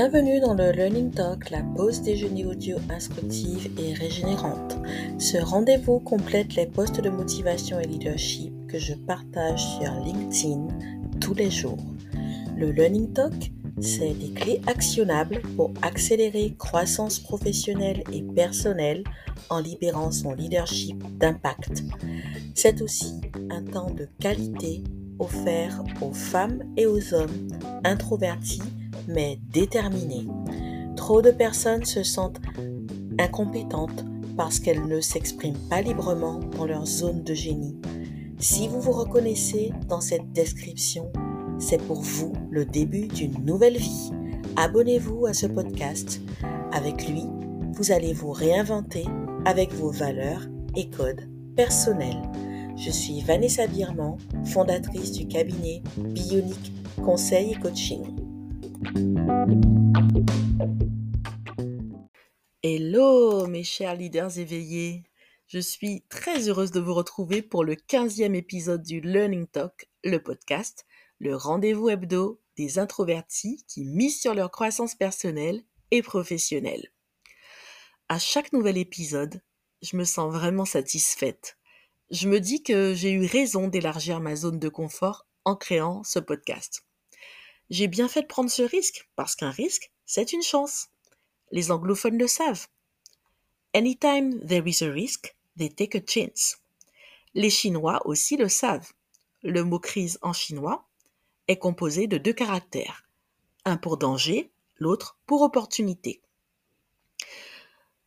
Bienvenue dans le Learning Talk, la pause déjeuner audio instructive et régénérante. Ce rendez-vous complète les postes de motivation et leadership que je partage sur LinkedIn tous les jours. Le Learning Talk, c'est des clés actionnables pour accélérer croissance professionnelle et personnelle en libérant son leadership d'impact. C'est aussi un temps de qualité offert aux femmes et aux hommes introvertis mais déterminés. Trop de personnes se sentent incompétentes parce qu'elles ne s'expriment pas librement dans leur zone de génie. Si vous vous reconnaissez dans cette description, c'est pour vous le début d'une nouvelle vie. Abonnez-vous à ce podcast. Avec lui, vous allez vous réinventer avec vos valeurs et codes personnels. Je suis Vanessa Birman, fondatrice du cabinet Bionic Conseil et Coaching. Hello mes chers leaders éveillés. Je suis très heureuse de vous retrouver pour le 15e épisode du Learning Talk, le podcast, le rendez-vous hebdo des introvertis qui misent sur leur croissance personnelle et professionnelle. À chaque nouvel épisode, je me sens vraiment satisfaite je me dis que j'ai eu raison d'élargir ma zone de confort en créant ce podcast. J'ai bien fait de prendre ce risque, parce qu'un risque, c'est une chance. Les anglophones le savent. Anytime there is a risk, they take a chance. Les Chinois aussi le savent. Le mot crise en chinois est composé de deux caractères. Un pour danger, l'autre pour opportunité.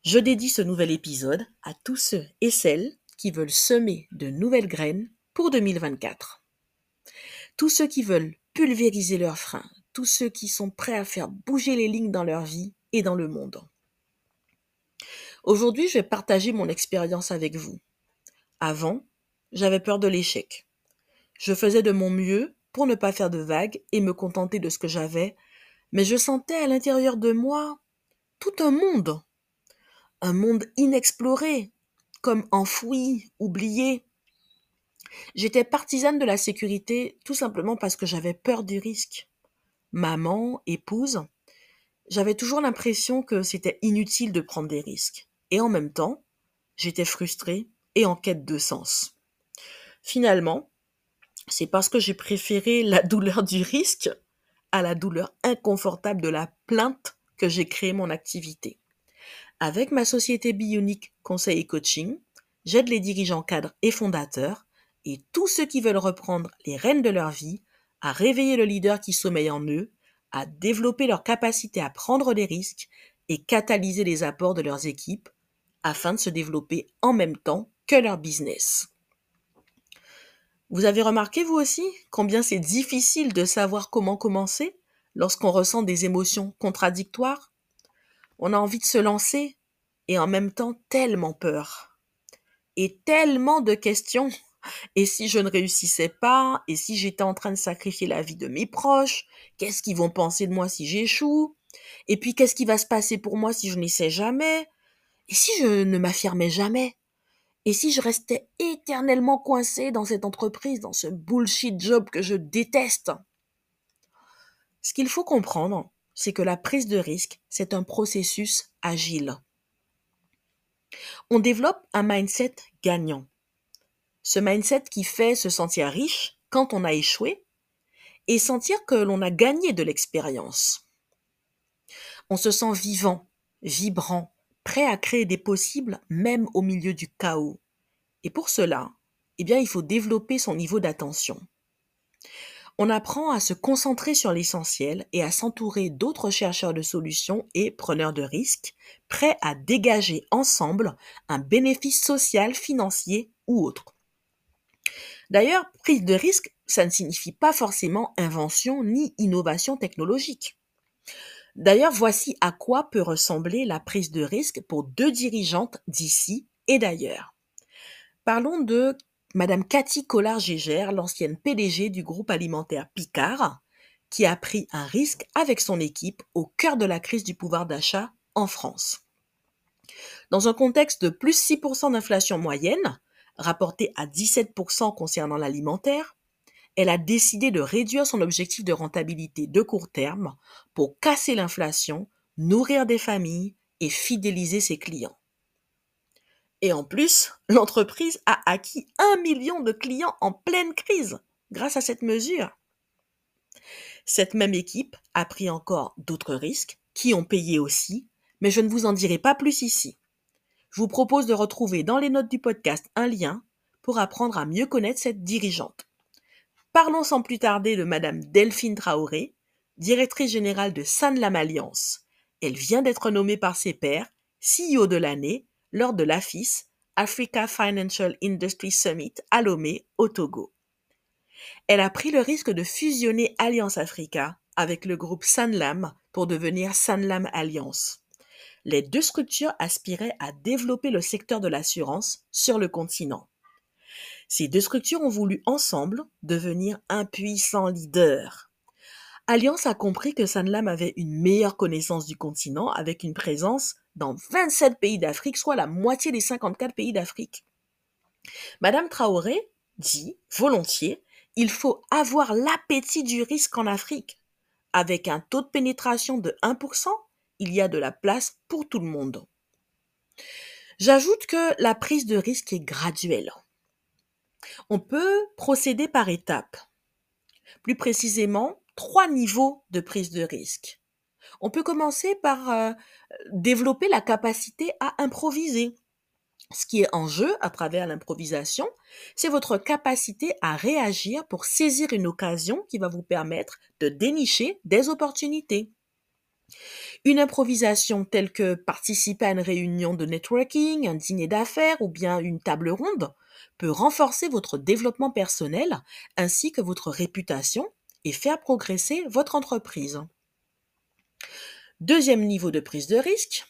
Je dédie ce nouvel épisode à tous ceux et celles qui veulent semer de nouvelles graines pour 2024. Tous ceux qui veulent pulvériser leurs freins, tous ceux qui sont prêts à faire bouger les lignes dans leur vie et dans le monde. Aujourd'hui, je vais partager mon expérience avec vous. Avant, j'avais peur de l'échec. Je faisais de mon mieux pour ne pas faire de vagues et me contenter de ce que j'avais, mais je sentais à l'intérieur de moi tout un monde. Un monde inexploré, comme enfoui, oublié. J'étais partisane de la sécurité tout simplement parce que j'avais peur du risque. Maman, épouse, j'avais toujours l'impression que c'était inutile de prendre des risques. Et en même temps, j'étais frustrée et en quête de sens. Finalement, c'est parce que j'ai préféré la douleur du risque à la douleur inconfortable de la plainte que j'ai créé mon activité. Avec ma société Bionique Conseil et Coaching, j'aide les dirigeants cadres et fondateurs et tous ceux qui veulent reprendre les rênes de leur vie à réveiller le leader qui sommeille en eux, à développer leur capacité à prendre des risques et catalyser les apports de leurs équipes afin de se développer en même temps que leur business. Vous avez remarqué vous aussi combien c'est difficile de savoir comment commencer lorsqu'on ressent des émotions contradictoires? On a envie de se lancer et en même temps tellement peur. Et tellement de questions. Et si je ne réussissais pas Et si j'étais en train de sacrifier la vie de mes proches Qu'est-ce qu'ils vont penser de moi si j'échoue? Et puis qu'est-ce qui va se passer pour moi si je n'essaie jamais? Et si je ne m'affirmais jamais? Et si je restais éternellement coincé dans cette entreprise, dans ce bullshit job que je déteste? Ce qu'il faut comprendre, c'est que la prise de risque, c'est un processus agile. On développe un mindset gagnant. Ce mindset qui fait se sentir riche quand on a échoué et sentir que l'on a gagné de l'expérience. On se sent vivant, vibrant, prêt à créer des possibles même au milieu du chaos. Et pour cela, eh bien, il faut développer son niveau d'attention. On apprend à se concentrer sur l'essentiel et à s'entourer d'autres chercheurs de solutions et preneurs de risques, prêts à dégager ensemble un bénéfice social, financier ou autre. D'ailleurs, prise de risque, ça ne signifie pas forcément invention ni innovation technologique. D'ailleurs, voici à quoi peut ressembler la prise de risque pour deux dirigeantes d'ici et d'ailleurs. Parlons de Madame Cathy Collard-Gégère, l'ancienne PDG du groupe alimentaire Picard, qui a pris un risque avec son équipe au cœur de la crise du pouvoir d'achat en France. Dans un contexte de plus 6% d'inflation moyenne, rapportée à 17% concernant l'alimentaire, elle a décidé de réduire son objectif de rentabilité de court terme pour casser l'inflation, nourrir des familles et fidéliser ses clients. Et en plus, l'entreprise a acquis un million de clients en pleine crise grâce à cette mesure. Cette même équipe a pris encore d'autres risques qui ont payé aussi, mais je ne vous en dirai pas plus ici. Je vous propose de retrouver dans les notes du podcast un lien pour apprendre à mieux connaître cette dirigeante. Parlons sans plus tarder de Madame Delphine Traoré, directrice générale de Sanlam Alliance. Elle vient d'être nommée par ses pairs CEO de l'année lors de l'AFIS, Africa Financial Industry Summit à Lomé, au Togo. Elle a pris le risque de fusionner Alliance Africa avec le groupe Sanlam pour devenir Sanlam Alliance. Les deux structures aspiraient à développer le secteur de l'assurance sur le continent. Ces deux structures ont voulu ensemble devenir un puissant leader. Alliance a compris que Sanlam avait une meilleure connaissance du continent avec une présence dans 27 pays d'Afrique, soit la moitié des 54 pays d'Afrique. Madame Traoré dit volontiers, il faut avoir l'appétit du risque en Afrique. Avec un taux de pénétration de 1%, il y a de la place pour tout le monde. J'ajoute que la prise de risque est graduelle. On peut procéder par étapes. Plus précisément, trois niveaux de prise de risque. On peut commencer par euh, développer la capacité à improviser. Ce qui est en jeu à travers l'improvisation, c'est votre capacité à réagir pour saisir une occasion qui va vous permettre de dénicher des opportunités. Une improvisation telle que participer à une réunion de networking, un dîner d'affaires ou bien une table ronde peut renforcer votre développement personnel ainsi que votre réputation et faire progresser votre entreprise. Deuxième niveau de prise de risque,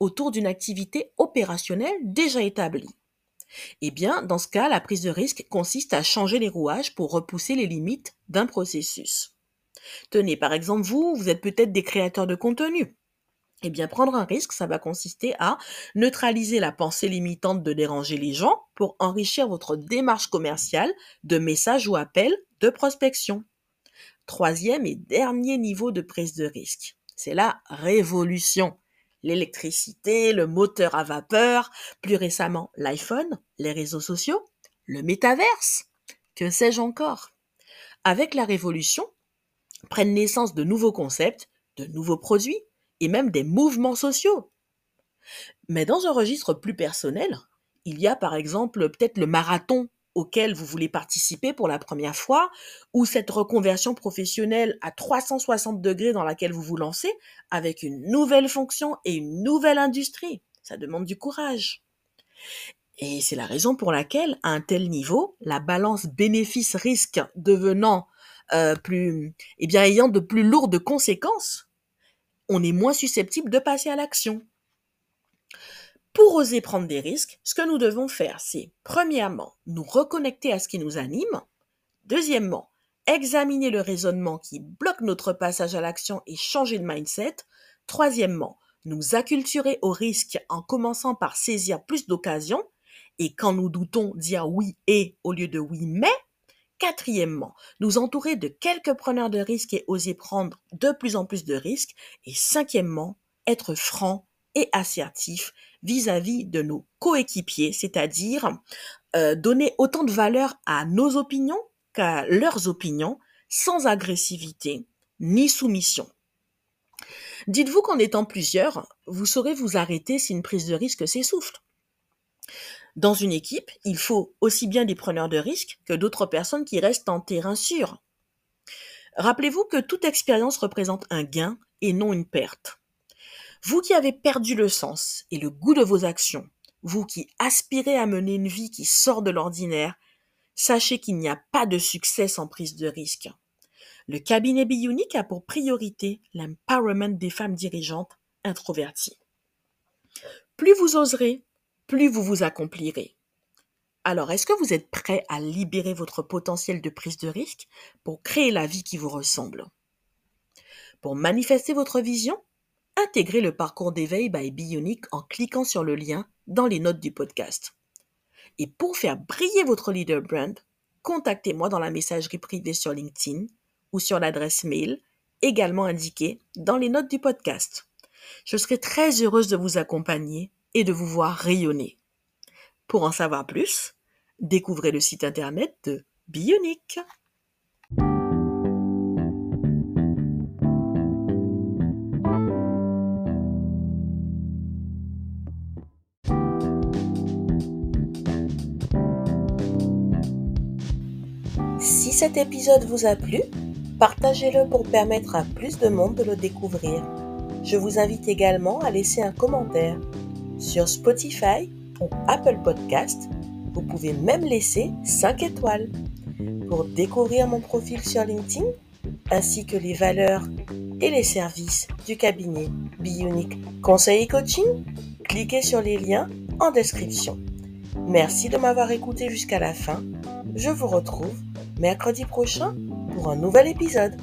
autour d'une activité opérationnelle déjà établie. Eh bien, dans ce cas, la prise de risque consiste à changer les rouages pour repousser les limites d'un processus. Tenez, par exemple, vous, vous êtes peut-être des créateurs de contenu. Eh bien, prendre un risque, ça va consister à neutraliser la pensée limitante de déranger les gens pour enrichir votre démarche commerciale de messages ou appels de prospection. Troisième et dernier niveau de prise de risque, c'est la révolution. L'électricité, le moteur à vapeur, plus récemment l'iPhone, les réseaux sociaux, le métaverse, que sais-je encore? Avec la révolution, prennent naissance de nouveaux concepts, de nouveaux produits, et même des mouvements sociaux. Mais dans un registre plus personnel, il y a par exemple peut-être le marathon auquel vous voulez participer pour la première fois, ou cette reconversion professionnelle à 360 degrés dans laquelle vous vous lancez, avec une nouvelle fonction et une nouvelle industrie. Ça demande du courage. Et c'est la raison pour laquelle, à un tel niveau, la balance bénéfice-risque devenant euh, plus, eh bien, ayant de plus lourdes conséquences, on est moins susceptible de passer à l'action. Pour oser prendre des risques, ce que nous devons faire, c'est premièrement nous reconnecter à ce qui nous anime, deuxièmement examiner le raisonnement qui bloque notre passage à l'action et changer de mindset, troisièmement nous acculturer au risque en commençant par saisir plus d'occasions, et quand nous doutons dire oui et au lieu de oui mais, Quatrièmement, nous entourer de quelques preneurs de risques et oser prendre de plus en plus de risques. Et cinquièmement, être franc et assertif vis-à-vis de nos coéquipiers, c'est-à-dire euh, donner autant de valeur à nos opinions qu'à leurs opinions, sans agressivité ni soumission. Dites-vous qu'en étant plusieurs, vous saurez vous arrêter si une prise de risque s'essouffle. Dans une équipe, il faut aussi bien des preneurs de risques que d'autres personnes qui restent en terrain sûr. Rappelez-vous que toute expérience représente un gain et non une perte. Vous qui avez perdu le sens et le goût de vos actions, vous qui aspirez à mener une vie qui sort de l'ordinaire, sachez qu'il n'y a pas de succès sans prise de risque. Le cabinet Bionic a pour priorité l'empowerment des femmes dirigeantes introverties. Plus vous oserez, plus vous vous accomplirez. Alors, est-ce que vous êtes prêt à libérer votre potentiel de prise de risque pour créer la vie qui vous ressemble? Pour manifester votre vision, intégrez le parcours d'éveil by Bionic en cliquant sur le lien dans les notes du podcast. Et pour faire briller votre leader brand, contactez-moi dans la messagerie privée sur LinkedIn ou sur l'adresse mail également indiquée dans les notes du podcast. Je serai très heureuse de vous accompagner et de vous voir rayonner. Pour en savoir plus, découvrez le site internet de Bionic. Si cet épisode vous a plu, partagez-le pour permettre à plus de monde de le découvrir. Je vous invite également à laisser un commentaire. Sur Spotify ou Apple Podcast, vous pouvez même laisser 5 étoiles. Pour découvrir mon profil sur LinkedIn, ainsi que les valeurs et les services du cabinet Bionic Conseil et Coaching, cliquez sur les liens en description. Merci de m'avoir écouté jusqu'à la fin. Je vous retrouve mercredi prochain pour un nouvel épisode.